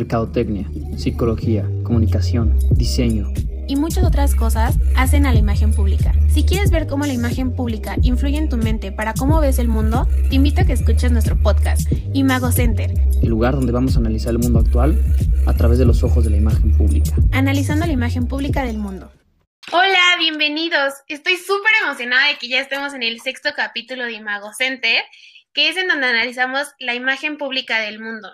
mercadotecnia, psicología, comunicación, diseño y muchas otras cosas hacen a la imagen pública. Si quieres ver cómo la imagen pública influye en tu mente para cómo ves el mundo, te invito a que escuches nuestro podcast, Imago Center. El lugar donde vamos a analizar el mundo actual a través de los ojos de la imagen pública. Analizando la imagen pública del mundo. Hola, bienvenidos. Estoy súper emocionada de que ya estemos en el sexto capítulo de Imago Center, que es en donde analizamos la imagen pública del mundo.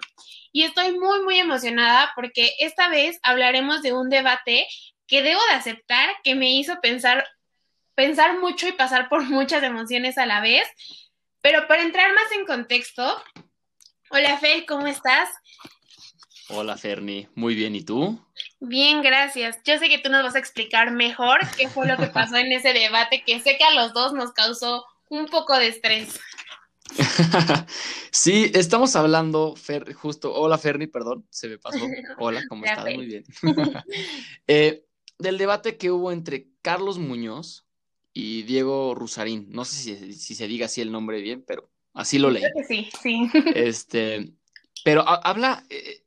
Y estoy muy, muy emocionada porque esta vez hablaremos de un debate que debo de aceptar que me hizo pensar, pensar mucho y pasar por muchas emociones a la vez. Pero para entrar más en contexto, hola Fel, ¿cómo estás? Hola Ferni, muy bien, ¿y tú? Bien, gracias. Yo sé que tú nos vas a explicar mejor qué fue lo que pasó en ese debate que sé que a los dos nos causó un poco de estrés. sí, estamos hablando, Fer, justo, hola Ferni, perdón, se me pasó. Hola, ¿cómo estás? Muy bien. eh, del debate que hubo entre Carlos Muñoz y Diego Rusarín. No sé si, se diga así el nombre bien, pero así lo leí. sí, sí. Este, pero habla, eh,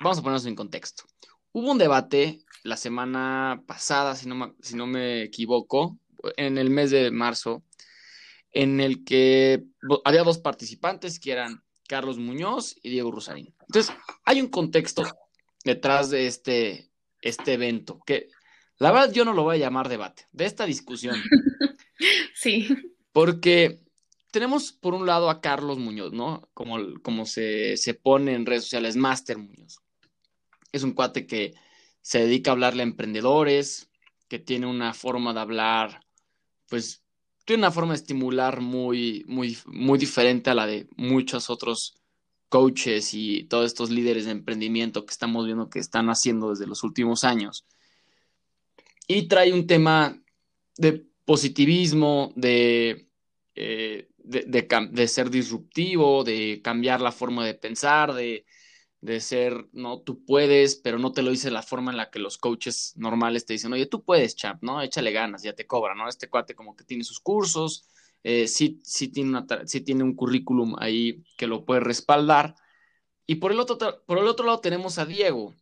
vamos a ponernos en contexto. Hubo un debate la semana pasada, si no, si no me equivoco, en el mes de marzo, en el que había dos participantes que eran Carlos Muñoz y Diego Rusarín. Entonces, hay un contexto detrás de este, este evento, que la verdad yo no lo voy a llamar debate, de esta discusión. Sí. Porque tenemos por un lado a Carlos Muñoz, ¿no? Como, como se, se pone en redes sociales, Master Muñoz. Es un cuate que se dedica a hablarle a emprendedores, que tiene una forma de hablar, pues tiene una forma de estimular muy, muy, muy diferente a la de muchos otros coaches y todos estos líderes de emprendimiento que estamos viendo que están haciendo desde los últimos años. Y trae un tema de positivismo, de, eh, de, ser disruptivo, de cambiar la forma de pensar, de, de ser, no, tú puedes, pero no te lo dice la forma en la que los coaches normales te dicen, oye, tú puedes, champ, ¿no? Échale ganas, ya te cobra, ¿no? Este cuate como que tiene sus cursos, eh, sí, tiene tiene un currículum ahí que lo puede respaldar. Y por el, otro, por el otro lado tenemos a Diego,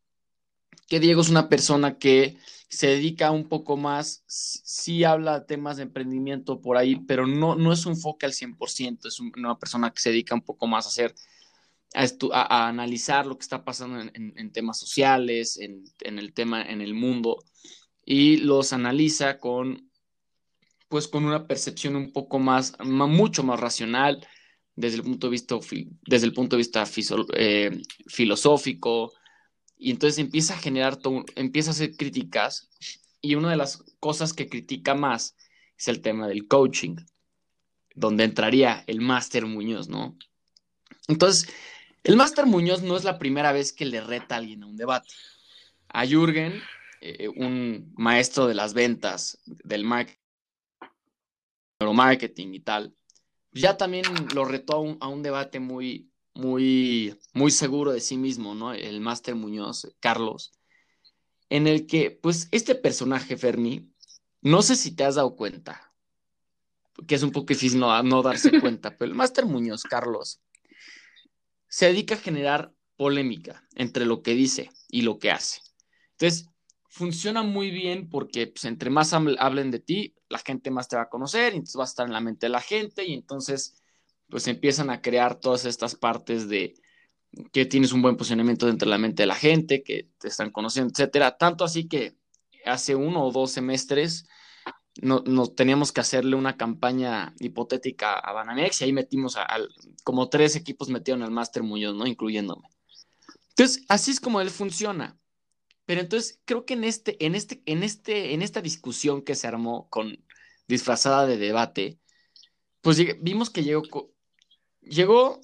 que Diego es una persona que se dedica un poco más, sí, habla de temas de emprendimiento por ahí, pero no, no es un enfoque al 100%, es una persona que se dedica un poco más a hacer, a, analizar lo que está pasando en, temas sociales, en, en, el tema, en el mundo, y los analiza con pues con una percepción un poco más, mucho más racional desde el punto de vista, desde el punto de vista eh, filosófico, y entonces empieza a generar, todo, empieza a hacer críticas, y una de las cosas que critica más es el tema del coaching, donde entraría el Máster Muñoz, ¿no? Entonces, el Máster Muñoz no es la primera vez que le reta a alguien a un debate. A Jürgen, eh, un maestro de las ventas del marketing, y tal, ya también lo retó a un, debate muy, muy, muy seguro de sí mismo, ¿no? El máster Muñoz, Carlos, en el que, pues, este personaje, Fermi, no sé si te has dado cuenta, que es un poco difícil no, no darse cuenta, pero el máster Muñoz, Carlos, se dedica a generar polémica entre lo que dice y lo que hace. Entonces, funciona muy bien porque pues, entre más hablen de ti, la gente más te va a conocer, y entonces vas a estar en la mente de la gente y entonces pues empiezan a crear todas estas partes de que tienes un buen posicionamiento dentro de la mente de la gente, que te están conociendo, etcétera. Tanto así que hace uno o dos semestres no, teníamos que hacerle una campaña hipotética a Banamex y ahí metimos a, como tres equipos metieron al Master Muñoz, ¿no? Incluyéndome. Entonces, así es como él funciona. Pero entonces creo que en este, en este, en este, en esta discusión que se armó con disfrazada de debate, pues vimos que llegó, llegó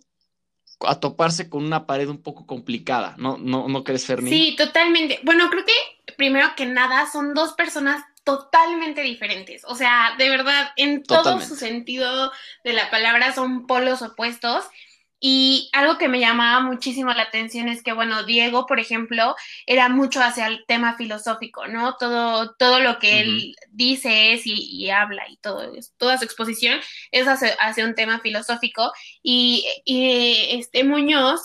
a toparse con una pared un poco complicada, ¿no? ¿No, no crees, Fermi? Sí, totalmente. Bueno, creo que primero que nada son dos personas totalmente diferentes. O sea, de verdad, en todo su sentido de la palabra son polos opuestos. Y algo que me llamaba muchísimo la atención es que, bueno, Diego, por ejemplo, era mucho hacia el tema filosófico, ¿no? Todo, todo lo que él dice es y, habla y todo, toda su exposición es hacia, un tema filosófico. Y, y, este Muñoz,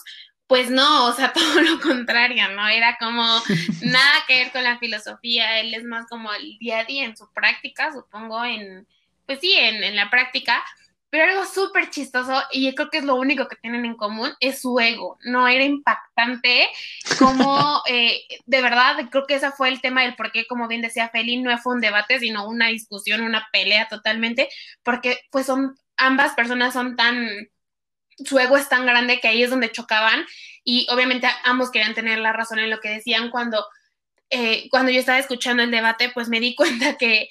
pues no, o sea, todo lo contrario, ¿no? Era como nada que ver con la filosofía, él es más como el día a día en su práctica, supongo, en, pues sí, en, en la práctica, pero algo súper chistoso, y yo creo que es lo único que tienen en común, es su ego. No era impactante como, eh, de verdad, creo que ese fue el tema del por qué, como bien decía Feli, no fue un debate, sino una discusión, una pelea totalmente, porque pues son, ambas personas son tan, su ego es tan grande que ahí es donde chocaban, y obviamente ambos querían tener la razón en lo que decían cuando, eh, cuando yo estaba escuchando el debate, pues me di cuenta que...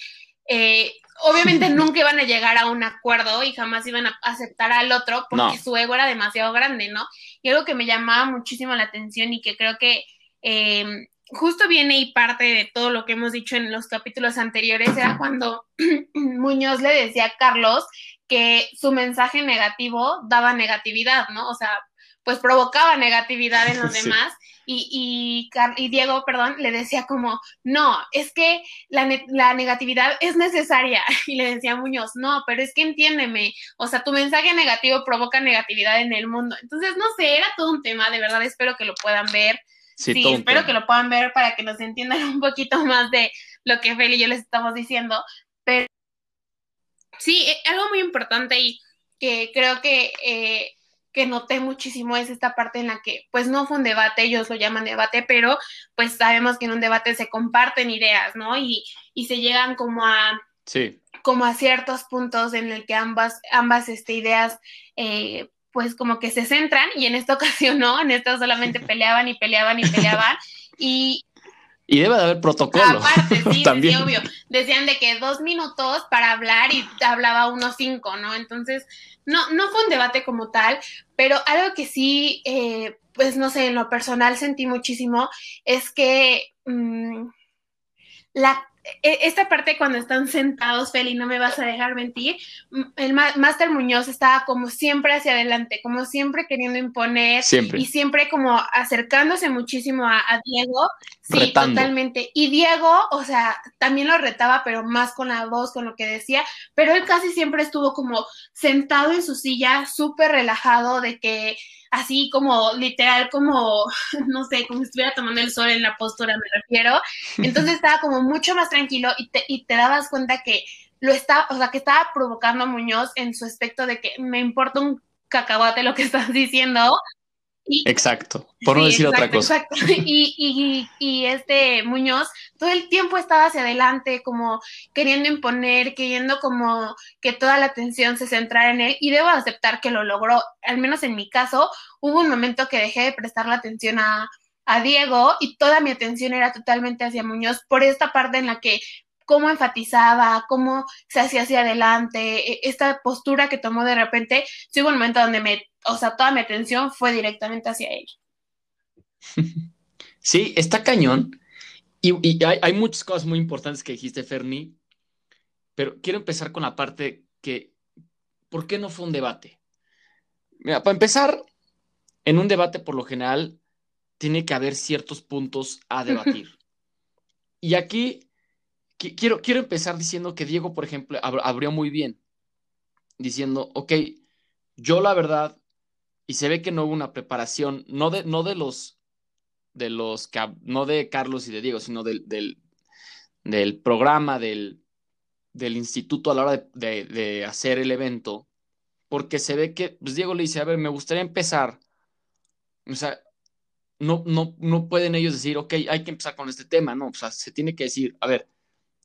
Eh, obviamente nunca iban a llegar a un acuerdo y jamás iban a aceptar al otro porque su ego era demasiado grande, ¿no? Y algo que me llamaba muchísimo la atención y que creo que em, justo viene y parte de todo lo que hemos dicho en los capítulos anteriores era cuando Muñoz le decía a Carlos que su mensaje negativo daba negatividad, ¿no? O sea, pues provocaba negatividad en los demás y, y, Diego, perdón, le decía como, no, es que la, la, negatividad es necesaria. Y le decía Muñoz, no, pero es que entiéndeme, o sea, tu mensaje negativo provoca negatividad en el mundo. Entonces, no sé, era todo un tema, de verdad, espero que lo puedan ver. Sí, espero que lo puedan ver para que nos entiendan un poquito más de lo que Feli y yo les estamos diciendo. Pero sí, eh, algo muy importante y que creo que... Eh, que noté muchísimo es esta parte en la que, pues no fue un debate, ellos lo llaman debate, pero pues sabemos que en un debate se comparten ideas, ¿no? Y, y se llegan como a, sí. como a ciertos puntos en el que ambas, ambas este, ideas, eh, pues como que se centran, y en esta ocasión no, en esta solamente peleaban y peleaban y peleaban, y, y debe de haber protocolo. Aparte, sí, También. Sí, obvio. Decían de que dos minutos para hablar y hablaba uno cinco, ¿no? Entonces, no, no fue un debate como tal, pero algo que sí, eh, pues no sé, en lo personal sentí muchísimo es que mmm, la esta parte cuando están sentados, Feli, no me vas a dejar mentir, el Máster Muñoz estaba como siempre hacia adelante, como siempre queriendo imponer y siempre como acercándose muchísimo a, Diego. Sí, totalmente. Y Diego, o sea, también lo retaba, pero más con la voz, con lo que decía, pero él casi siempre estuvo como sentado en su silla, súper relajado de que así como literal, como, no sé, como si estuviera tomando el sol en la postura, me refiero. Entonces estaba como mucho más tranquilo y te, y te dabas cuenta que lo estaba, o sea, que estaba provocando a Muñoz en su aspecto de que me importa un cacahuate lo que estás diciendo, exacto, por no decir otra cosa. Exacto. Y, y, este Muñoz todo el tiempo estaba hacia adelante, como queriendo imponer, queriendo como que toda la atención se centrara en él, y debo aceptar que lo logró, al menos en mi caso, hubo un momento que dejé de prestar la atención a, a Diego y toda mi atención era totalmente hacia Muñoz por esta parte en la que cómo enfatizaba, cómo se hacía hacia adelante, e, esta postura que tomó de repente, sí hubo un momento donde me, o sea, toda mi atención fue directamente hacia él. Sí, está cañón. Y, hay, muchas cosas muy importantes que dijiste, Ferni, pero quiero empezar con la parte que, ¿por qué no fue un debate? Mira, para empezar, en un debate por lo general tiene que haber ciertos puntos a debatir. y aquí quiero, quiero empezar diciendo que Diego, por ejemplo, abrió muy bien, diciendo, ok, yo la verdad, y se ve que no hubo una preparación, no de, no de los, de los, no de Carlos y de Diego, sino del, del, programa, del, del, instituto a la hora de, hacer el evento, porque se ve que, pues Diego le dice, a ver, me gustaría empezar, o sea, no, no, no pueden ellos decir, ok, hay que empezar con este tema, no, o sea, se tiene que decir, a ver,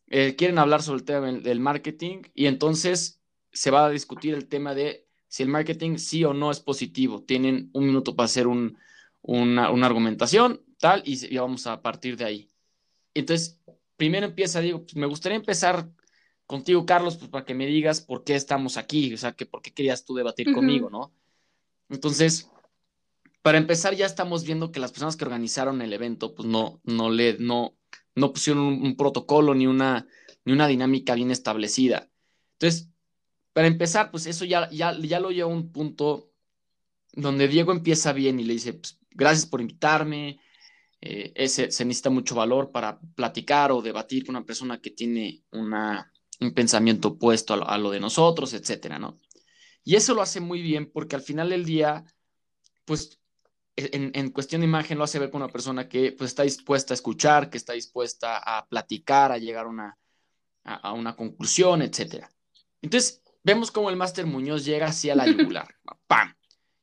eh, quieren hablar sobre el tema del marketing y entonces se va a discutir el tema de si el marketing sí o no es positivo. Tienen un minuto para hacer un, una, una, argumentación, tal, y, ya vamos a partir de ahí. Entonces, primero empieza, digo, pues, me gustaría empezar contigo, Carlos, pues para que me digas por qué estamos aquí, o sea, que por qué querías tú debatir conmigo, ¿no? Entonces, para empezar, ya estamos viendo que las personas que organizaron el evento, pues no, no le, no, no pusieron un, protocolo ni una, ni una dinámica bien establecida. Entonces, para empezar, pues eso ya, ya, ya lo lleva a un punto donde Diego empieza bien y le dice, pues, gracias por invitarme, eh, ese, se necesita mucho valor para platicar o debatir con una persona que tiene una, un pensamiento opuesto a lo, a de nosotros, etcétera, ¿no? Y eso lo hace muy bien porque al final del día, pues en, cuestión de imagen lo hace ver con una persona que pues, está dispuesta a escuchar, que está dispuesta a platicar, a llegar a una, a, una conclusión, etc. Entonces, vemos cómo el máster Muñoz llega hacia la yugular. ¡Pam!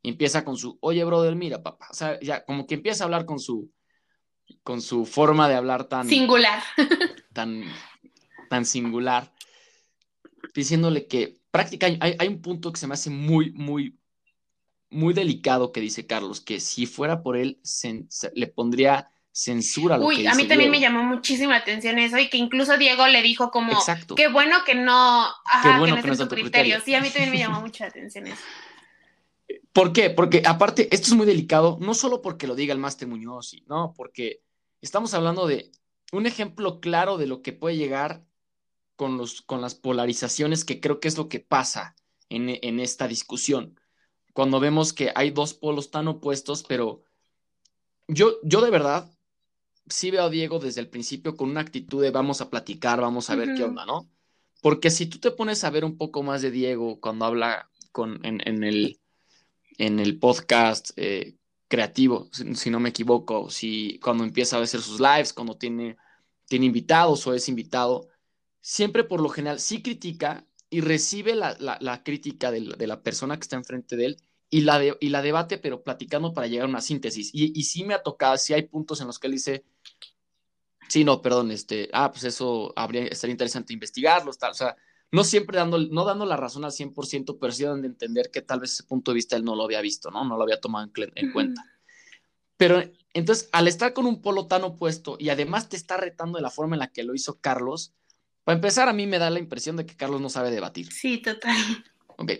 Y empieza con su, oye, brother, mira, papá. O sea, ya como que empieza a hablar con su, con su forma de hablar tan... Singular. Tan, tan singular. Diciéndole que prácticamente hay, hay un punto que se me hace muy, muy, muy delicado que dice Carlos, que si fuera por él, se, le pondría censura. Lo Uy, a mí también me llamó muchísimo la atención eso y que incluso Diego le dijo como, Exacto. qué bueno que no, ajá, que no, es en criterio. Sí, a mí también me llamó mucha atención eso. ¿Por qué? Porque aparte, esto es muy delicado, no solo porque lo diga el máster Muñoz, no, porque estamos hablando de un ejemplo claro de lo que puede llegar con, los, con las polarizaciones, que creo que es lo que pasa en, en esta discusión cuando vemos que hay dos polos tan opuestos, pero yo, yo de verdad sí veo a Diego desde el principio con una actitud de vamos a platicar, vamos a ver qué onda, ¿no? Porque si tú te pones a ver un poco más de Diego cuando habla con, en, el, en el podcast eh, creativo, si, no me equivoco, si cuando empieza a hacer sus lives, cuando tiene, tiene invitados o es invitado, siempre por lo general sí critica, y recibe la, crítica de la, persona que está enfrente de él y la, y la debate, pero platicando para llegar a una síntesis. Y, y sí me ha tocado, sí hay puntos en los que él dice, sí, no, perdón, este, ah, pues eso habría, estaría interesante investigarlo, tal, o sea, no siempre dando, no dando la razón al 100%, pero sí dando de entender que tal vez ese punto de vista él no lo había visto, ¿no? No lo había tomado en, en cuenta. Pero entonces, al estar con un polo tan opuesto y además te está retando de la forma en la que lo hizo Carlos, para empezar, a mí me da la impresión de que Carlos no sabe debatir. Sí, total. Ok.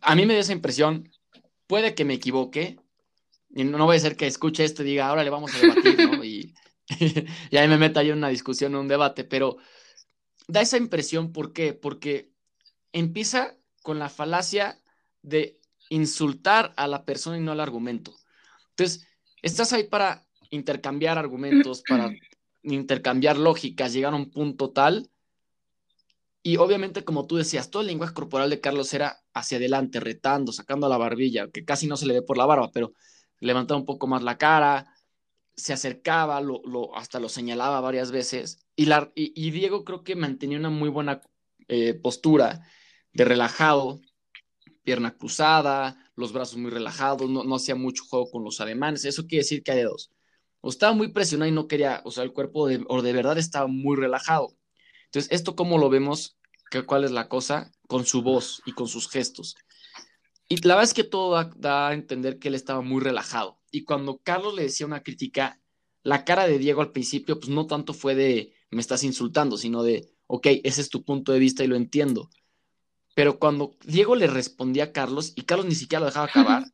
A mí me da esa impresión. Puede que me equivoque. Y no voy a ser que escuche esto y diga, ahora le vamos a debatir, ¿no? Y, y ahí me meta yo en una discusión, en un debate. Pero da esa impresión, ¿por qué? Porque empieza con la falacia de insultar a la persona y no al argumento. Entonces, estás ahí para intercambiar argumentos, para intercambiar lógicas, llegar a un punto tal y obviamente, como tú decías, todo el lenguaje corporal de Carlos era hacia adelante, retando, sacando la barbilla, que casi no se le ve por la barba, pero levantaba un poco más la cara, se acercaba, lo, hasta lo señalaba varias veces. Y, Diego creo que mantenía una muy buena eh, postura de relajado, pierna cruzada, los brazos muy relajados, no, hacía mucho juego con los ademanes. Eso quiere decir que hay dos. O estaba muy presionado y no quería, o sea, el cuerpo de, o de verdad estaba muy relajado. Entonces, ¿esto cómo lo vemos? ¿Cuál es la cosa? Con su voz y con sus gestos. Y la verdad es que todo da, a entender que él estaba muy relajado. Y cuando Carlos le decía una crítica, la cara de Diego al principio, pues no tanto fue de me estás insultando, sino de, ok, ese es tu punto de vista y lo entiendo. Pero cuando Diego le respondía a Carlos y Carlos ni siquiera lo dejaba acabar,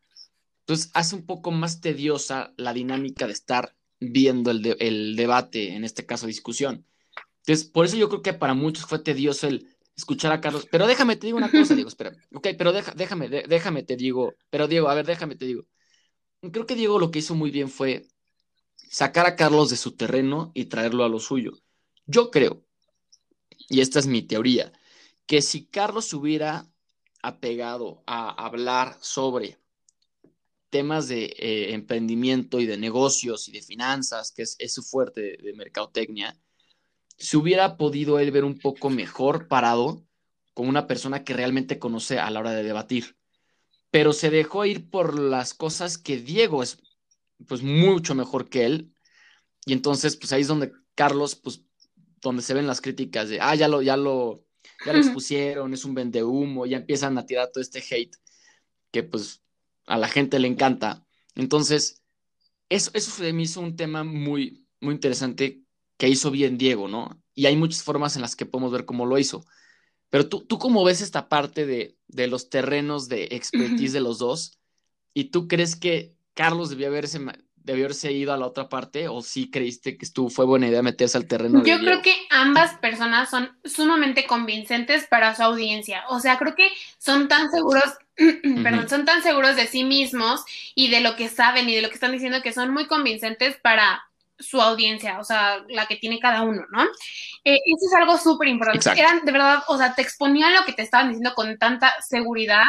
entonces hace un poco más tediosa la dinámica de estar viendo el, el debate, en este caso discusión. Entonces, por eso yo creo que para muchos fue tedioso el escuchar a Carlos. Pero déjame te digo una cosa, Diego, espera. Ok, pero déjame, déjame te digo. Pero Diego, a ver, déjame te digo. Creo que Diego lo que hizo muy bien fue sacar a Carlos de su terreno y traerlo a lo suyo. Yo creo, y esta es mi teoría, que si Carlos se hubiera apegado a hablar sobre temas de eh, emprendimiento y de negocios y de finanzas, que es, su fuerte de mercadotecnia, se hubiera podido él ver un poco mejor parado con una persona que realmente conoce a la hora de debatir. Pero se dejó ir por las cosas que Diego es pues mucho mejor que él. Y entonces pues ahí es donde Carlos pues donde se ven las críticas de, ah, ya lo, ya lo, ya lo expusieron, es un vendehumo, ya empiezan a tirar todo este hate que pues a la gente le encanta. Entonces, eso, eso se me hizo un tema muy, muy interesante que hizo bien Diego, ¿no? Y hay muchas formas en las que podemos ver cómo lo hizo. Pero tú, tú cómo ves esta parte de, de los terrenos de expertise de los dos, y tú crees que Carlos debió haberse, debió haberse ido a la otra parte, o sí creíste que estuvo, fue buena idea meterse al terreno? Yo creo que ambas personas son sumamente convincentes para su audiencia. O sea, creo que son tan seguros perdón, son tan seguros de sí mismos y de lo que saben y de lo que están diciendo que son muy convincentes para su audiencia, o sea, la que tiene cada uno, ¿no? Eh, eso es algo súper importante. Eran, de verdad, o sea, te exponían lo que te estaban diciendo con tanta seguridad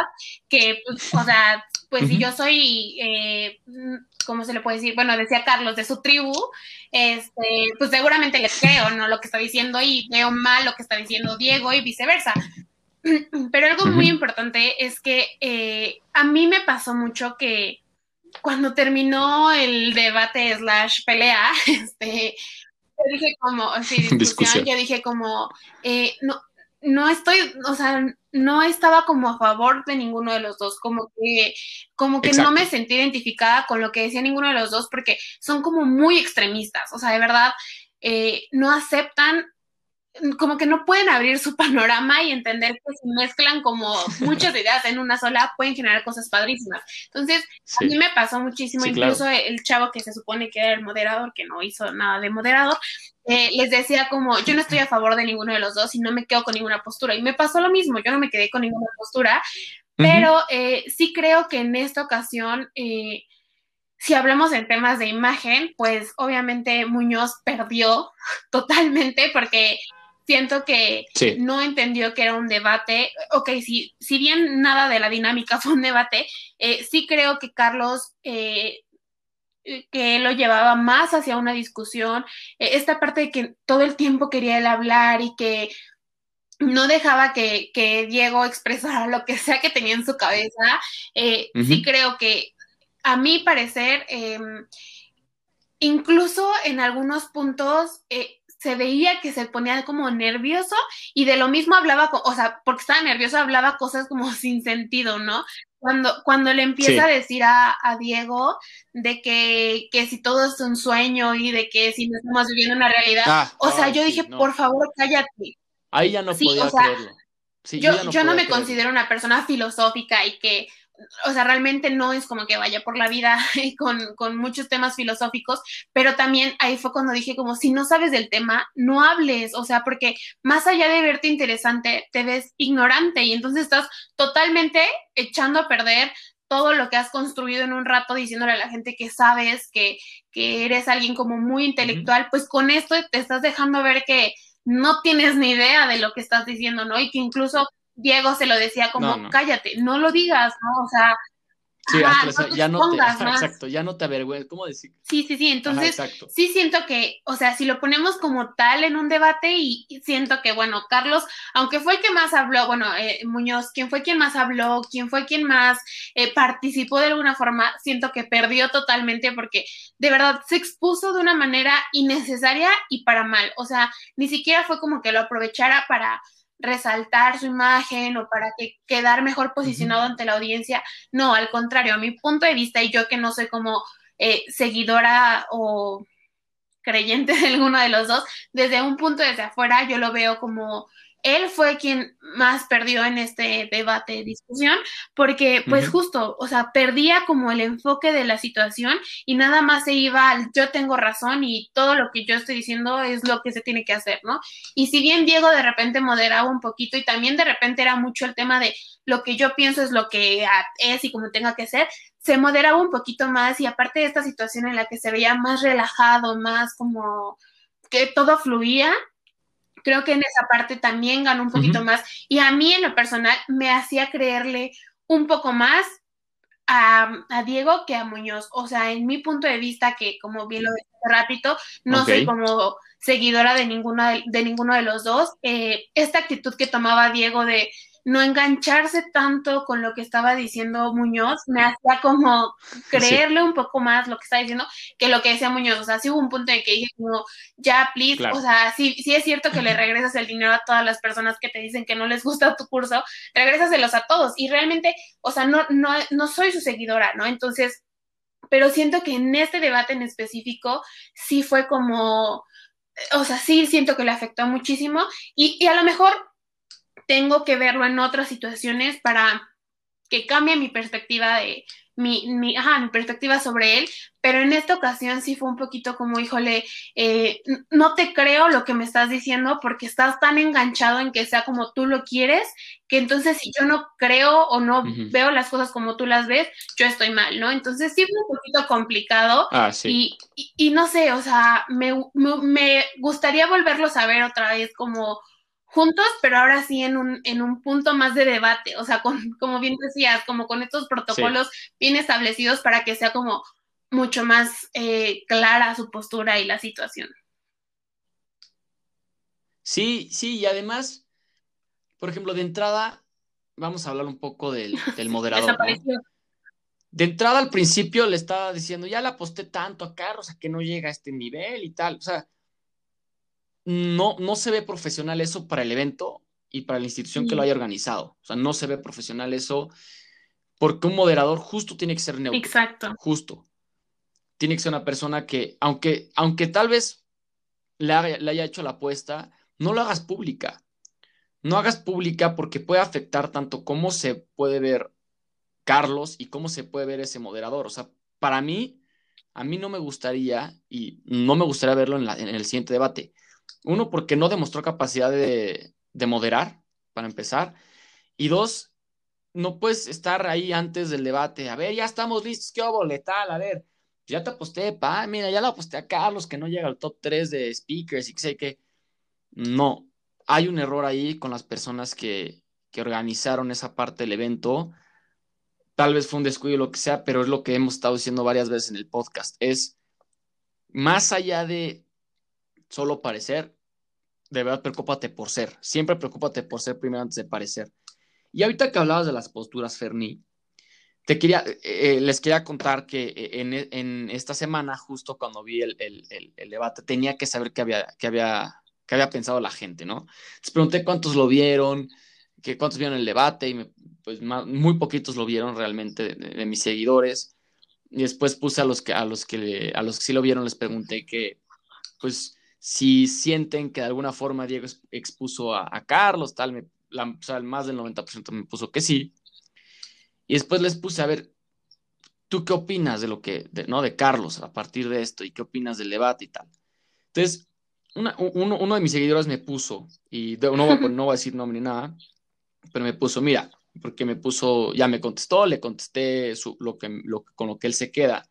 que, pues, o sea, pues si yo soy, eh, ¿cómo se le puede decir? Bueno, decía Carlos, de su tribu, este, pues seguramente le creo, ¿no? Lo que está diciendo y veo mal lo que está diciendo Diego y viceversa. Pero algo muy importante es que eh, a mí me pasó mucho que cuando terminó el debate slash pelea, este, yo dije como, sí, discusión, yo dije como, eh, no, no estoy, o sea, no estaba como a favor de ninguno de los dos, como que, como que no me sentí identificada con lo que decía ninguno de los dos, porque son como muy extremistas, o sea, de verdad, eh, no aceptan como que no pueden abrir su panorama y entender que si mezclan como muchas ideas en una sola, pueden generar cosas padrísimas. Entonces, a mí me pasó muchísimo, incluso el chavo que se supone que era el moderador, que no hizo nada de moderador, eh, les decía como, yo no estoy a favor de ninguno de los dos y no me quedo con ninguna postura. Y me pasó lo mismo, yo no me quedé con ninguna postura, pero eh, sí creo que en esta ocasión... Eh, si hablamos en temas de imagen, pues obviamente Muñoz perdió totalmente porque siento que no entendió que era un debate. Ok, si, si bien nada de la dinámica fue un debate, eh, sí creo que Carlos, eh, que lo llevaba más hacia una discusión, eh, esta parte de que todo el tiempo quería él hablar y que no dejaba que, Diego expresara lo que sea que tenía en su cabeza, sí creo que a mi parecer, em, incluso en algunos puntos, se veía que se ponía como nervioso y de lo mismo hablaba, o sea, porque estaba nervioso, hablaba cosas como sin sentido, ¿no? Cuando, cuando le empieza a decir a, Diego de que, que, si todo es un sueño y de que si no estamos viviendo una realidad, ah, o sea, yo dije, por favor, cállate. Ahí ya no podía creerlo. yo, yo, no, me considero una persona filosófica y que o sea, realmente no es como que vaya por la vida con, con, muchos temas filosóficos, pero también ahí fue cuando dije como, si no sabes del tema, no hables, o sea, porque más allá de verte interesante, te ves ignorante y entonces estás totalmente echando a perder todo lo que has construido en un rato diciéndole a la gente que sabes, que, que eres alguien como muy intelectual, pues con esto te estás dejando ver que no tienes ni idea de lo que estás diciendo, ¿no? Y que incluso Diego se lo decía como, cállate, no lo digas, ¿no? O sea, Sí, ya no te, exacto, ya no te ¿cómo decir? Sí, sí, sí, entonces sí siento que, o sea, si lo ponemos como tal en un debate y, siento que, bueno, Carlos, aunque fue el que más habló, bueno, eh, Muñoz, quien fue quien más habló, quien fue quien más eh, participó de alguna forma, siento que perdió totalmente porque de verdad se expuso de una manera innecesaria y para mal, o sea, ni siquiera fue como que lo aprovechara para resaltar su imagen o para que quedar mejor posicionado ante la audiencia. No, al contrario, a mi punto de vista y yo que no soy como eh, seguidora o creyente de alguno de los dos, desde un punto desde afuera yo lo veo como él fue quien más perdió en este debate, discusión, porque pues justo, o sea, perdía como el enfoque de la situación y nada más se iba al yo tengo razón y todo lo que yo estoy diciendo es lo que se tiene que hacer, ¿no? Y si bien Diego de repente moderaba un poquito y también de repente era mucho el tema de lo que yo pienso es lo que es y como tenga que ser, se moderaba un poquito más y aparte de esta situación en la que se veía más relajado, más como que todo fluía, creo que en esa parte también ganó un poquito más. Y a mí en lo personal me hacía creerle un poco más a, Diego que a Muñoz. O sea, en mi punto de vista, que como bien lo dije rápido, no soy como seguidora de, ninguna de, ninguno de los dos, eh, esta actitud que tomaba Diego de no engancharse tanto con lo que estaba diciendo Muñoz, me hacía como creerle un poco más lo que estaba diciendo que lo que decía Muñoz. O sea, sí hubo un punto en que dije como, ya, please, o sea, sí, sí es cierto que le regresas el dinero a todas las personas que te dicen que no les gusta tu curso, regrésaselos a todos. Y realmente, o sea, no, no, no soy su seguidora, ¿no? Entonces, pero siento que en este debate en específico sí fue como, o sea, sí siento que le afectó muchísimo y, y a lo mejor tengo que verlo en otras situaciones para que cambie mi perspectiva de mi, mi, ajá, mi perspectiva sobre él, pero en esta ocasión sí fue un poquito como, híjole, eh, no te creo lo que me estás diciendo porque estás tan enganchado en que sea como tú lo quieres, que entonces si yo no creo o no veo las cosas como tú las ves, yo estoy mal, ¿no? Entonces sí fue un poquito complicado ah, y, y, no sé, o sea, me, me, me gustaría volverlos a ver otra vez como juntos, pero ahora sí en un, en un punto más de debate, o sea, con, como bien decías, como con estos protocolos bien establecidos para que sea como mucho más eh, clara su postura y la situación. Sí, sí, y además, por ejemplo, de entrada, vamos a hablar un poco del, moderador. De entrada al principio le estaba diciendo, ya le aposté tanto a Carlos a que no llega a este nivel y tal. O sea, no, no se ve profesional eso para el evento y para la institución que lo haya organizado. O sea, no se ve profesional eso porque un moderador justo tiene que ser neutro. Exacto. Justo. Tiene que ser una persona que, aunque, aunque tal vez le, le haya hecho la apuesta, no lo hagas pública. No hagas pública porque puede afectar tanto cómo se puede ver Carlos y cómo se puede ver ese moderador. O sea, para mí, a mí no me gustaría y no me gustaría verlo en, en el siguiente debate. Uno, porque no demostró capacidad de, de moderar, para empezar. Y dos, no puedes estar ahí antes del debate. A ver, ya estamos listos, qué hubo, letal, a ver. Ya te aposté, pa, mira, ya le aposté a Carlos que no llega al top 3 de speakers y que sé que. No, hay un error ahí con las personas que, que organizaron esa parte del evento. Tal vez fue un descuido, lo que sea, pero es lo que hemos estado diciendo varias veces en el podcast. Es más allá de solo parecer, de verdad, preocúpate por ser. Siempre preocúpate por ser primero antes de parecer. Y ahorita que hablabas de las posturas, Ferni, te quería, eh, eh, les quería contar que eh, en, en, esta semana, justo cuando vi el, el, el, debate, tenía que saber qué había, qué había, qué había pensado la gente, ¿no? Les pregunté cuántos lo vieron, que cuántos vieron el debate, y pues muy poquitos lo vieron realmente de, mis seguidores. Y después puse a los que, a los que, a los que sí lo vieron, les pregunté que, pues, si sienten que de alguna forma Diego expuso a, Carlos, tal, me, o sea, más del 90% me puso que sí. Y después les puse a ver, ¿tú qué opinas de lo que, no, de Carlos a partir de esto y qué opinas del debate y tal? Entonces, uno, de mis seguidores me puso, y no, voy, no voy a decir nombre ni nada, pero me puso, mira, porque me puso, ya me contestó, le contesté lo que, lo, con lo que él se queda,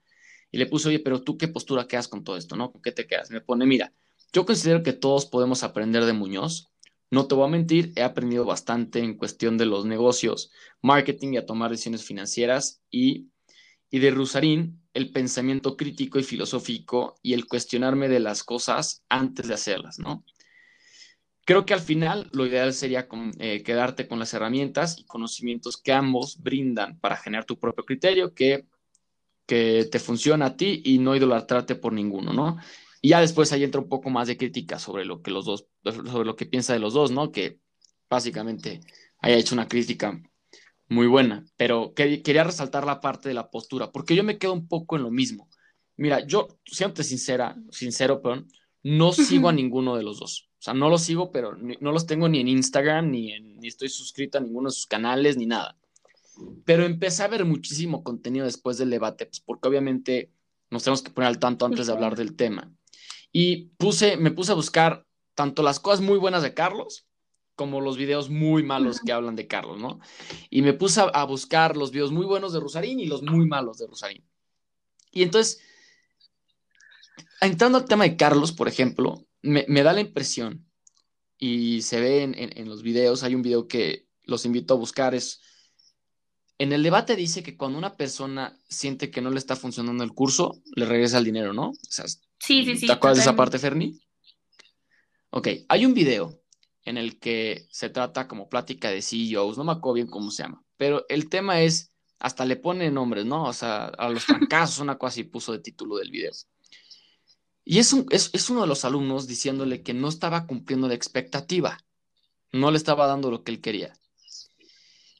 y le puso, oye, pero tú qué postura quedas con todo esto, ¿no? ¿Con qué te quedas? Me pone, mira, yo considero que todos podemos aprender de Muñoz. No te voy a mentir, he aprendido bastante en cuestión de los negocios, marketing y a tomar decisiones financieras y, y de Rusarín, el pensamiento crítico y filosófico y el cuestionarme de las cosas antes de hacerlas, ¿no? Creo que al final lo ideal sería eh, quedarte con las herramientas y conocimientos que ambos brindan para generar tu propio criterio que, que te funciona a ti y no idolatrarte por ninguno, ¿no? Y ya después ahí entra un poco más de crítica sobre lo que los dos, sobre lo que piensa de los dos, ¿no? Que básicamente haya hecho una crítica muy buena, pero quería resaltar la parte de la postura, porque yo me quedo un poco en lo mismo. Mira, yo, siempre sincera, sincero, perdón, no sigo a ninguno de los dos. O sea, no los sigo, pero no los tengo ni en Instagram, ni, ni estoy suscrito a ninguno de sus canales, ni nada. Pero empecé a ver muchísimo contenido después del debate, pues porque obviamente nos tenemos que poner al tanto antes de hablar del tema. Y puse, me puse a buscar tanto las cosas muy buenas de Carlos como los videos muy malos que hablan de Carlos, ¿no? Y me puse a, buscar los videos muy buenos de Rosarín y los muy malos de Rosarín. Y entonces, entrando al tema de Carlos, por ejemplo, me, da la impresión, y se ve en, en, los videos, hay un video que los invito a buscar, es, en el debate dice que cuando una persona siente que no le está funcionando el curso, le regresa el dinero, ¿no? O sea, Sí, sí, sí. ¿Te acuerdas de esa parte, Ferni? Ok, hay un video en el que se trata como plática de CEOs, no me acuerdo bien cómo se llama, pero el tema es, hasta le pone nombres, ¿no? O sea, a los trancazos, una cosa así puso de título del video. Y es, es, es uno de los alumnos diciéndole que no estaba cumpliendo la expectativa, no le estaba dando lo que él quería.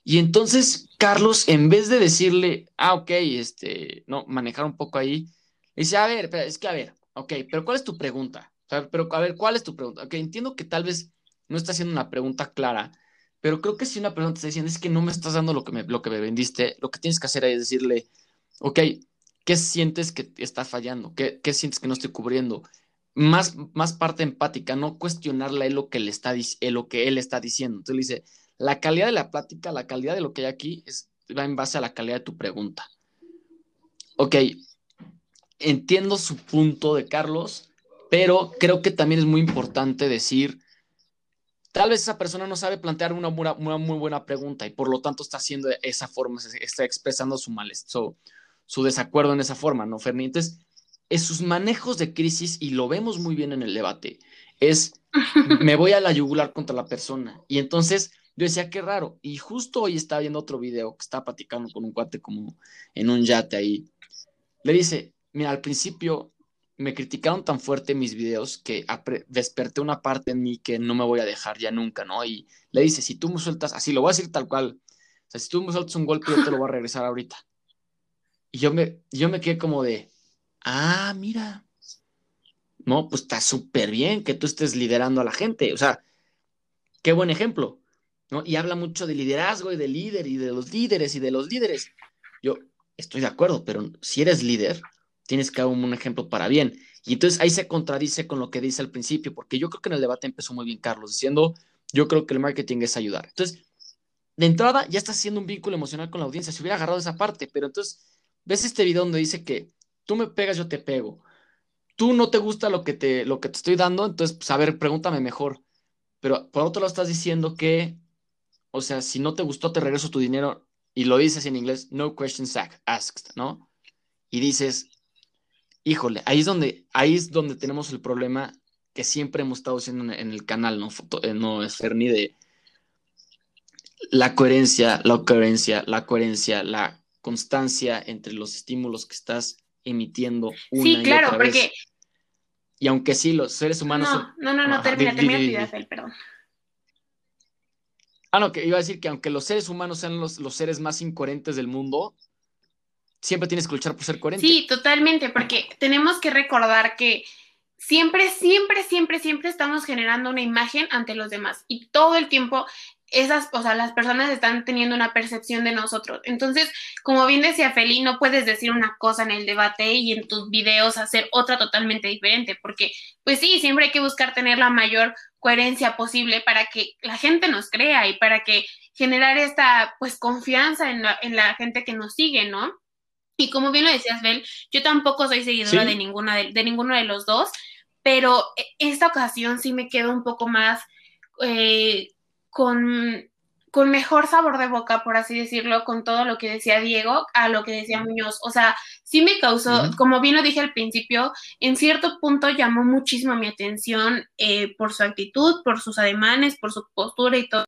Y entonces Carlos, en vez de decirle, ah, ok, este, no, manejar un poco ahí, dice, a ver, es que a ver, Ok, pero ¿cuál es tu pregunta? pero a ver, ¿cuál es tu pregunta? Ok, entiendo que tal vez no está haciendo una pregunta clara, pero creo que si una pregunta está diciendo es que no me estás dando lo que me, lo que me vendiste, lo que tienes que hacer es decirle, ok, ¿qué sientes que está fallando? ¿Qué, qué sientes que no estoy cubriendo? Más, más parte empática, no cuestionarle lo que, está, lo que él está diciendo. Entonces le dice, la calidad de la plática, la calidad de lo que hay aquí es, va en base a la calidad de tu pregunta. Ok, entiendo su punto de Carlos, pero creo que también es muy importante decir, tal vez esa persona no sabe plantear una, muy buena pregunta y por lo tanto está haciendo esa forma, está expresando su malestar, su desacuerdo en esa forma, ¿no, Ferni? Entonces, es sus manejos de crisis, y lo vemos muy bien en el debate, es, me voy a la yugular contra la persona. Y entonces yo decía, qué raro. Y justo hoy estaba viendo otro video que estaba platicando con un cuate como en un yate ahí. Le dice, mira, al principio me criticaron tan fuerte mis videos que desperté una parte en mí que no me voy a dejar ya nunca, ¿no? Y le dice, si tú me sueltas, así lo voy a decir tal cual, o sea, si tú me sueltas un golpe, yo te lo voy a regresar ahorita. Y yo me, yo me quedé como de, ah, mira, no, pues está súper bien que tú estés liderando a la gente, o sea, qué buen ejemplo, ¿no? Y habla mucho de liderazgo y de líder y de los líderes y de los líderes. Yo estoy de acuerdo, pero si eres líder, tienes que dar un ejemplo para bien. Y entonces ahí se contradice con lo que dice al principio, porque yo creo que en el debate empezó muy bien Carlos, diciendo, yo creo que el marketing es ayudar. Entonces, de entrada ya estás haciendo un vínculo emocional con la audiencia, se hubiera agarrado esa parte, pero entonces ves este video donde dice que tú me pegas, yo te pego. Tú no te gusta lo que te, lo que te estoy dando, entonces, pues a ver, pregúntame mejor. Pero por otro lado estás diciendo que, o sea, si no te gustó, te regreso tu dinero y lo dices en inglés, no questions asked, ¿no? Y dices, híjole, ahí es donde, ahí es donde tenemos el problema que siempre hemos estado haciendo en, el canal, ¿no? Eh, no es ser ni de la coherencia, la coherencia, la coherencia, la constancia entre los estímulos que estás emitiendo una sí, claro, porque... Y aunque sí, los seres humanos... No, no, no, no, termina, termina tu idea, perdón. Ah, no, que iba a decir que aunque los seres humanos sean los, los seres más incoherentes del mundo, siempre tienes que luchar por ser coherente. Sí, totalmente, porque tenemos que recordar que siempre, siempre, siempre, siempre estamos generando una imagen ante los demás y todo el tiempo esas, o sea, las personas están teniendo una percepción de nosotros. Entonces, como bien decía Feli, no puedes decir una cosa en el debate y en tus videos hacer otra totalmente diferente, porque pues sí, siempre hay que buscar tener la mayor coherencia posible para que la gente nos crea y para que generar esta pues confianza en la, en la gente que nos sigue, ¿no? Y como bien lo decías, Bel, yo tampoco soy seguidora de, ninguna de, ninguno de los dos, pero e, esta ocasión sí me quedo un poco más eh, con, con mejor sabor de boca, por así decirlo, con todo lo que decía Diego a lo que decía Muñoz. O sea, sí me causó, como bien lo dije al principio, en cierto punto llamó muchísimo mi atención eh, por su actitud, por sus ademanes, por su postura y todo.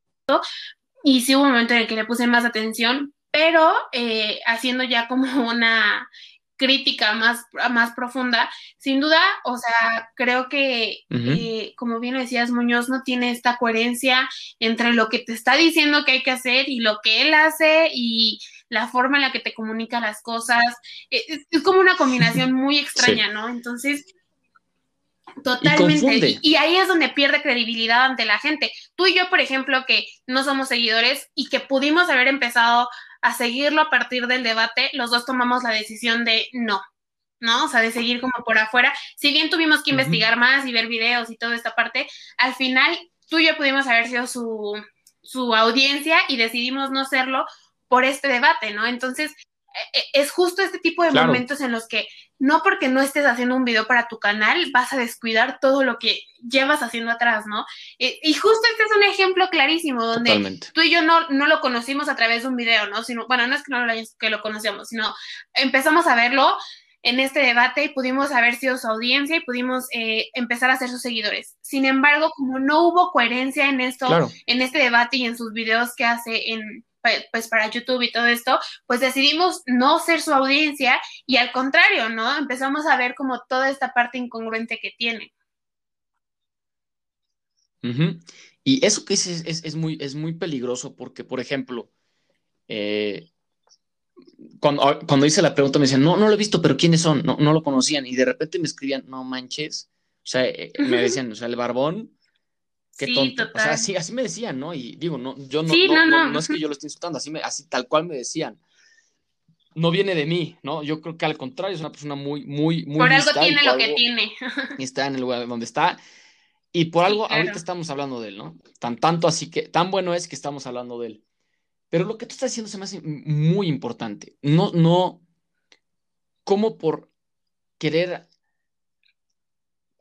Y sí hubo un momento en el que le puse más atención, pero eh, haciendo ya como una crítica más, más profunda, sin duda, o sea, creo que, eh, como bien lo decías, Muñoz no tiene esta coherencia entre lo que te está diciendo que hay que hacer y lo que él hace y la forma en la que te comunica las cosas. E, es, como una combinación muy extraña, ¿no? Entonces, Totalmente. Y, ahí es donde pierde credibilidad ante la gente. Tú y yo, por ejemplo, que no somos seguidores y que pudimos haber empezado a seguirlo a partir del debate, los dos tomamos la decisión de no, ¿no? O sea, de seguir como por afuera. Si bien tuvimos que investigar más y ver videos y toda esta parte, al final tú y yo pudimos haber sido su, su audiencia y decidimos no serlo por este debate, ¿no? Entonces, e, e, es justo este tipo de momentos en los que no porque no estés haciendo un video para tu canal vas a descuidar todo lo que llevas haciendo atrás, ¿no? E, y justo este es un ejemplo clarísimo donde tú y yo no, no lo conocimos a través de un video, ¿no? Sino, bueno, no es que no lo, que lo conocíamos, sino empezamos a verlo en este debate y pudimos haber sido su audiencia y pudimos eh, empezar a ser sus seguidores. Sin embargo, como no hubo coherencia en esto, en este debate y en sus videos que hace en pues para YouTube y todo esto, pues decidimos no ser su audiencia y al contrario, ¿no? Empezamos a ver como toda esta parte incongruente que tiene. Y eso que dices es, muy, es muy peligroso porque, por ejemplo, eh, cuando, cuando, hice la pregunta me decían, no, no lo he visto, pero ¿quiénes son? No, no lo conocían. Y de repente me escribían, no manches. O sea, eh, me decían, o sea, el barbón Qué tonto. O sea, así, así me decían, ¿no? Y digo, no, yo no, no, no, es que yo lo esté insultando, así, me, así tal cual me decían. No viene de mí, ¿no? Yo creo que al contrario, es una persona muy, muy, muy. Por algo tiene lo que tiene. Y está en el lugar donde está. Y por algo, ahorita estamos hablando de él, ¿no? Tan tanto así que, tan bueno es que estamos hablando de él. Pero lo que tú estás haciendo se me hace muy importante. No, no, como por querer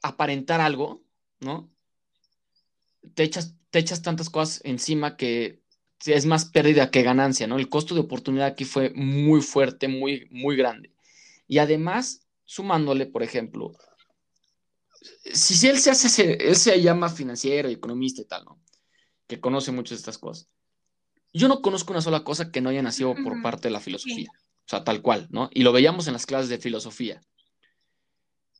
aparentar algo, ¿no? Te echas, te echas tantas cosas encima que es más pérdida que ganancia, ¿no? El costo de oportunidad aquí fue muy fuerte, muy, muy grande. Y además, sumándole, por ejemplo, si él se hace, él se llama financiero economista y tal, ¿no? Que conoce muchas de estas cosas. Yo no conozco una sola cosa que no haya nacido por parte de la filosofía, o sea, tal cual, ¿no? Y lo veíamos en las clases de filosofía.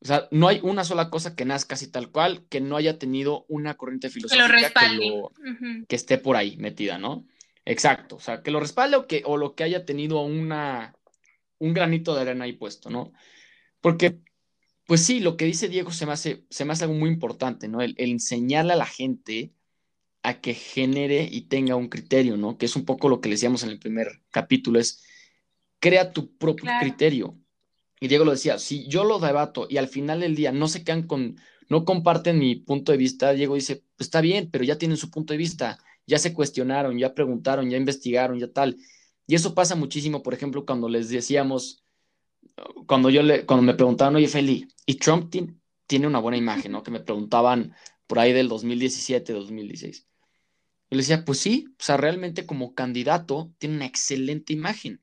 O sea, no hay una sola cosa que nazca así tal cual que no haya tenido una corriente filosófica que, que, esté por ahí metida, ¿no? Exacto, o sea, que lo respalde o, que, o lo que haya tenido una, un granito de arena ahí puesto, ¿no? Porque, pues sí, lo que dice Diego se me hace, se me hace algo muy importante, ¿no? El, enseñarle a la gente a que genere y tenga un criterio, ¿no? Que es un poco lo que le decíamos en el primer capítulo, es crea tu propio criterio y Diego lo decía, si yo lo debato y al final del día no se quedan con, no comparten mi punto de vista, Diego dice, pues está bien, pero ya tienen su punto de vista, ya se cuestionaron, ya preguntaron, ya investigaron, ya tal. Y eso pasa muchísimo, por ejemplo, cuando les decíamos, cuando yo le, cuando me preguntaban, oye, Feli, ¿y Trump tiene una buena imagen, no? Que me preguntaban por ahí del 2017, 2016. Yo le decía, pues sí, o sea, realmente como candidato tiene una excelente imagen,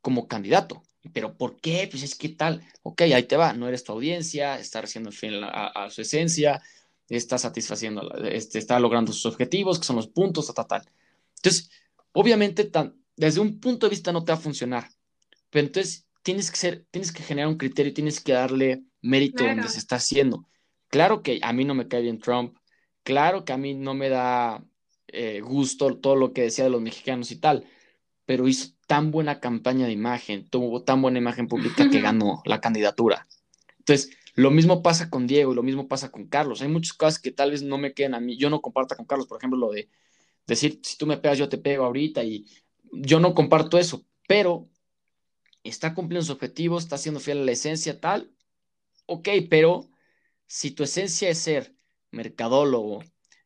como candidato. ¿Pero por qué? Pues es que tal, ok, ahí te va, no eres tu audiencia, está haciendo fiel a, su esencia, está satisfaciendo, este, está logrando sus objetivos, que son los puntos, tal, tal, tal. Entonces, obviamente, desde un punto de vista no te va a funcionar, pero entonces tienes que ser, tienes que generar un criterio, tienes que darle mérito donde se está haciendo. Claro que a mí no me cae bien Trump, claro que a mí no me da eh, gusto todo lo que decía de los mexicanos y tal, pero hizo tan buena campaña de imagen, tuvo tan buena imagen pública que ganó la candidatura. Entonces, lo mismo pasa con Diego y lo mismo pasa con Carlos. Hay muchas cosas que tal vez no me queden a mí. Yo no comparto con Carlos, por ejemplo, lo de decir, si tú me pegas, yo te pego ahorita y yo no comparto eso, pero está cumpliendo su objetivo, está siendo fiel a la esencia tal. Ok, pero si tu esencia es ser mercadólogo,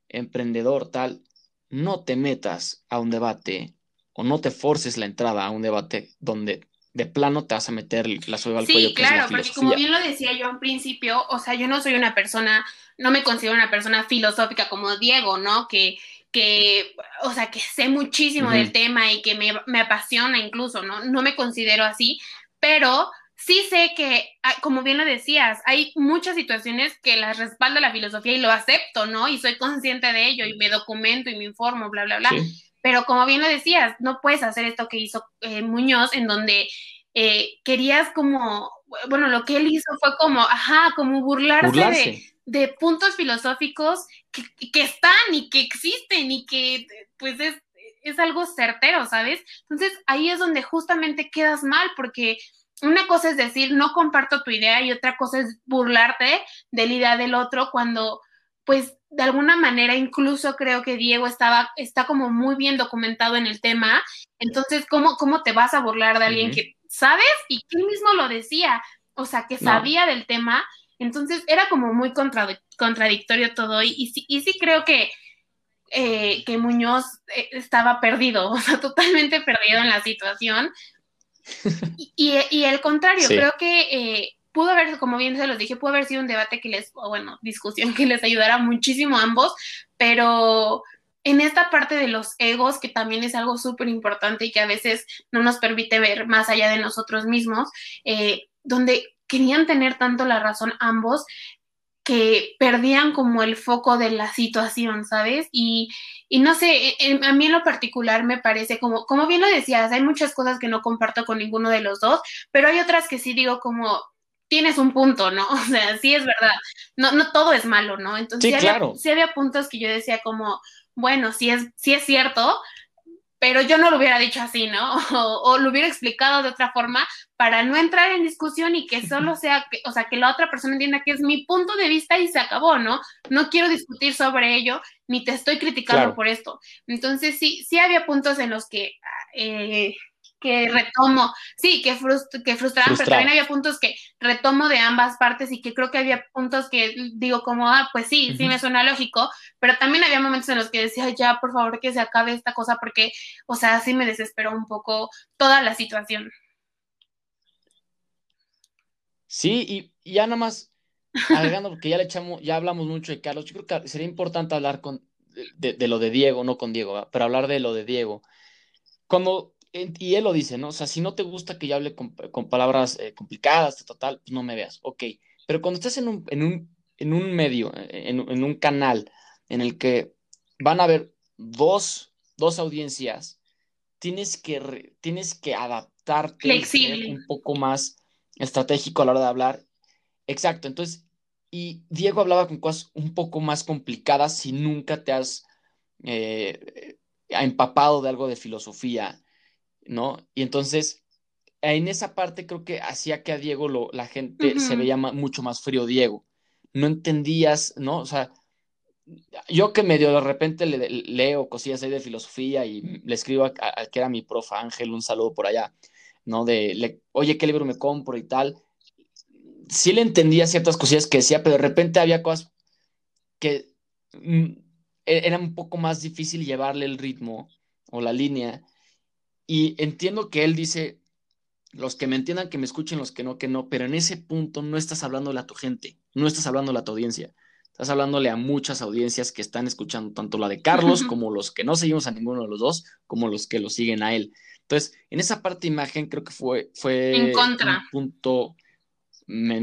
emprendedor tal, no te metas a un debate o no te forces la entrada a un debate donde de plano te vas a meter la soga al cuello. Sí, claro, porque como bien lo decía yo en principio, o sea, yo no soy una persona, no me considero una persona filosófica como Diego, ¿no? Que, que o sea, que sé muchísimo del tema y que me, me, apasiona incluso, ¿no? No me considero así, pero sí sé que, como bien lo decías, hay muchas situaciones que las respalda la filosofía y lo acepto, ¿no? Y soy consciente de ello y me documento y me informo, bla, bla, bla. Pero como bien lo decías, no puedes hacer esto que hizo eh, Muñoz, en donde eh, querías como, bueno, lo que él hizo fue como, ajá, como burlarse, De, puntos filosóficos que, que, están y que existen y que pues es, es algo certero, ¿sabes? Entonces ahí es donde justamente quedas mal porque una cosa es decir, no comparto tu idea y otra cosa es burlarte de la idea del otro cuando pues de alguna manera incluso creo que Diego estaba, está como muy bien documentado en el tema. Entonces, ¿cómo, cómo te vas a burlar de alguien que sabes? Y que él mismo lo decía, o sea, que sabía del tema. Entonces, era como muy contradictorio todo. Y, y, sí, creo que, eh, que Muñoz eh, estaba perdido, o sea, totalmente perdido en la situación. Y, y, el contrario, creo que... Eh, pudo haber, como bien se los dije, pudo haber sido un debate que les, o bueno, discusión que les ayudara muchísimo a ambos, pero en esta parte de los egos, que también es algo súper importante y que a veces no nos permite ver más allá de nosotros mismos, eh, donde querían tener tanto la razón ambos que perdían como el foco de la situación, ¿sabes? Y, y no sé, a mí en lo particular me parece como, como bien lo decías, hay muchas cosas que no comparto con ninguno de los dos, pero hay otras que sí digo como, tienes un punto, ¿no? O sea, sí es verdad. No, no todo es malo, ¿no? Entonces, sí, había, sí había puntos que yo decía como, bueno, sí es, sí es cierto, pero yo no lo hubiera dicho así, ¿no? O, lo hubiera explicado de otra forma para no entrar en discusión y que solo sea, que, o sea, que la otra persona entienda que es mi punto de vista y se acabó, ¿no? No quiero discutir sobre ello, ni te estoy criticando por esto. Entonces, sí, sí había puntos en los que eh, que retomo, sí, que, que frustraban, pero también había puntos que retomo de ambas partes y que creo que había puntos que digo como, ah, pues sí, sí me suena lógico, pero también había momentos en los que decía, ya, por favor, que se acabe esta cosa porque, o sea, sí me desesperó un poco toda la situación. Sí, y ya nada más agregando, porque ya le echamos, ya hablamos mucho de Carlos, yo creo que sería importante hablar con, de, lo de Diego, no con Diego, pero hablar de lo de Diego. Cuando, y él lo dice, ¿no? O sea, si no te gusta que yo hable con, palabras eh, complicadas, total, pues no me veas, ok. Pero cuando estás en un, en un, en un medio, en, en, un canal en el que van a haber dos, dos audiencias, tienes que, tienes que adaptarte un poco más estratégico a la hora de hablar. Exacto, entonces, y Diego hablaba con cosas un poco más complicadas si nunca te has eh, empapado de algo de filosofía, ¿no? Y entonces, en esa parte creo que hacía que a Diego lo, la gente se veía mucho más frío, Diego. No entendías, ¿no? O sea, yo que medio de repente le, leo cosillas ahí de filosofía y le escribo a, que era mi profe Ángel, un saludo por allá, ¿no? De, oye, ¿qué libro me compro y tal? Sí le entendía ciertas cosillas que decía, pero de repente había cosas que mm, e, era un poco más difícil llevarle el ritmo o la línea. Y entiendo que él dice, los que me entiendan, que me escuchen, los que no, que no, pero en ese punto no estás hablándole a tu gente, no estás hablándole a tu audiencia Estás hablándole a muchas audiencias que están escuchando tanto la de Carlos como los que no seguimos a ninguno de los dos, como los que lo siguen a él. Entonces, en esa parte de imagen creo que fue, fue en contra. un punto,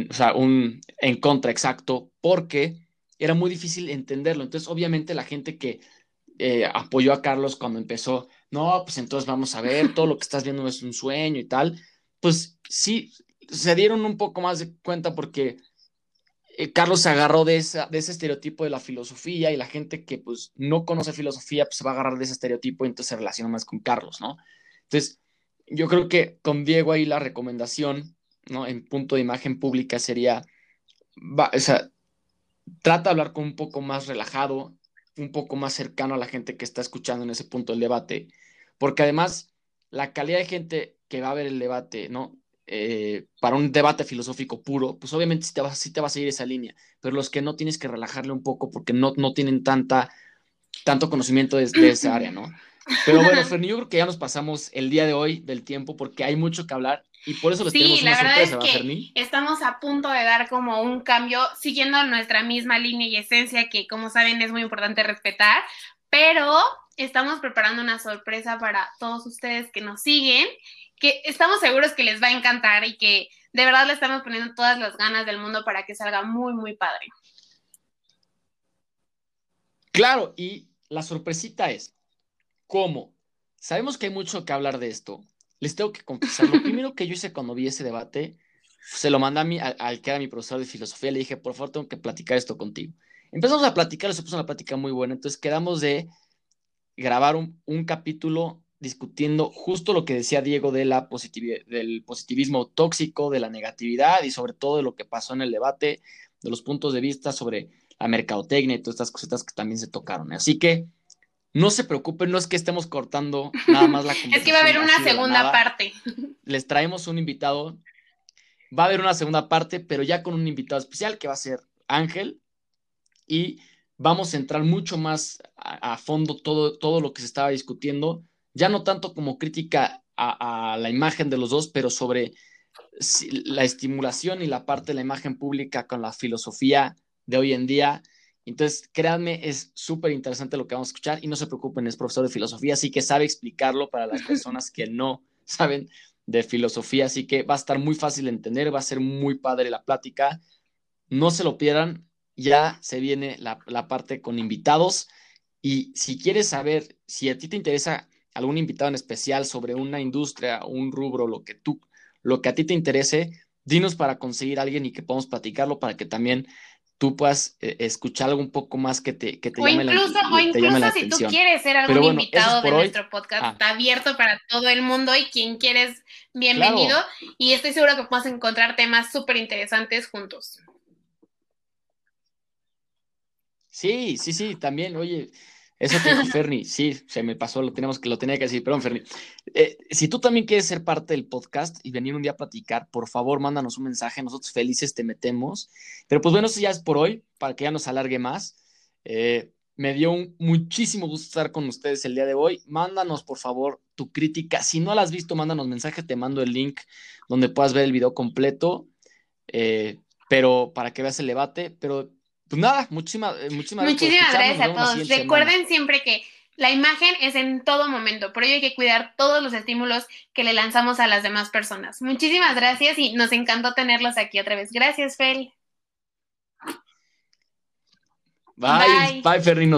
o sea, un en contra exacto, porque era muy difícil entenderlo. Entonces, obviamente la gente que eh, apoyó a Carlos cuando empezó, no, pues entonces vamos a ver, todo lo que estás viendo es un sueño y tal, pues sí, se dieron un poco más de cuenta porque eh, Carlos se agarró de, ese estereotipo de la filosofía y la gente que pues no conoce filosofía pues se va a agarrar de ese estereotipo y entonces se relaciona más con Carlos, ¿no? Entonces, yo creo que con Diego ahí la recomendación, ¿no? En punto de imagen pública sería, o sea, trata de hablar con un poco más relajado, un poco más cercano a la gente que está escuchando en ese punto del debate, porque además la calidad de gente que va a ver el debate, ¿no? Eh, para un debate filosófico puro, pues obviamente sí te, va, sí te va a seguir esa línea, pero los que no tienes que relajarle un poco porque no, no tienen tanta, tanto conocimiento de, esa área, ¿no? Pero bueno, Ferni, yo creo que ya nos pasamos el día de hoy del tiempo porque hay mucho que hablar y por eso les tenemos una sorpresa, es que Estamos a punto de dar como un cambio siguiendo nuestra misma línea y esencia que como saben es muy importante respetar, pero estamos preparando una sorpresa para todos ustedes que nos siguen que estamos seguros que les va a encantar y que de verdad le estamos poniendo todas las ganas del mundo para que salga muy, muy padre. Claro, y la sorpresita es, ¿cómo? Sabemos que hay mucho que hablar de esto. Les tengo que confesar, lo primero que yo hice cuando vi ese debate, se lo mandé a mí, al, que era mi profesor de filosofía, le dije, por favor, tengo que platicar esto contigo. Empezamos a platicar, se puso una plática muy buena, entonces quedamos de grabar un, un capítulo discutiendo justo lo que decía Diego de la del positivismo tóxico, de la negatividad y sobre todo de lo que pasó en el debate, de los puntos de vista sobre la mercadotecnia y todas estas cositas que también se tocaron. Así que no se preocupen, no es que estemos cortando nada más la conversación. es que va a haber una segunda parte. Les traemos un invitado. Va a haber una segunda parte, pero ya con un invitado especial que va a ser Ángel. Y vamos a entrar mucho más a, a fondo todo, todo lo que se estaba discutiendo ya no tanto como crítica a, la imagen de los dos, pero sobre la estimulación y la parte de la imagen pública con la filosofía de hoy en día. Entonces, créanme, es súper interesante lo que vamos a escuchar y no se preocupen, es profesor de filosofía, así que sabe explicarlo para las personas que no saben de filosofía, así que va a estar muy fácil de entender, va a ser muy padre la plática. No se lo pierdan, ya se viene la, la parte con invitados y si quieres saber, si a ti te interesa algún invitado en especial sobre una industria, un rubro, lo que tú, lo que a ti te interese, dinos para conseguir a alguien y que podamos platicarlo para que también tú puedas eh, escuchar algo un poco más que te, que te llame incluso, la, O incluso si tú quieres ser algún invitado de nuestro podcast, ah. está abierto para todo el mundo y quien quieres, bienvenido. Y estoy seguro que podemos encontrar temas súper interesantes juntos. Sí, sí, sí, también, oye, eso te dijo Ferni, sí, se me pasó, lo tenemos que lo tenía que decir, perdón, Ferni. Eh, si tú también quieres ser parte del podcast y venir un día a platicar, por favor, mándanos un mensaje, nosotros felices te metemos. Pero pues bueno, eso ya es por hoy, para que ya nos alargue más. Eh, me dio un, muchísimo gusto estar con ustedes el día de hoy. Mándanos, por favor, tu crítica. Si no la has visto, mándanos mensaje, te mando el link donde puedas ver el video completo, eh, pero para que veas el debate. Pero pues nada, muchísimas, eh, muchísimas, muchísimas gracias a todos. Recuerden siempre que la imagen es en todo momento, por ello hay que cuidar todos los estímulos que le lanzamos a las demás personas. Muchísimas gracias y nos encantó tenerlos aquí otra vez. Gracias, Fel. Bye, bye, bye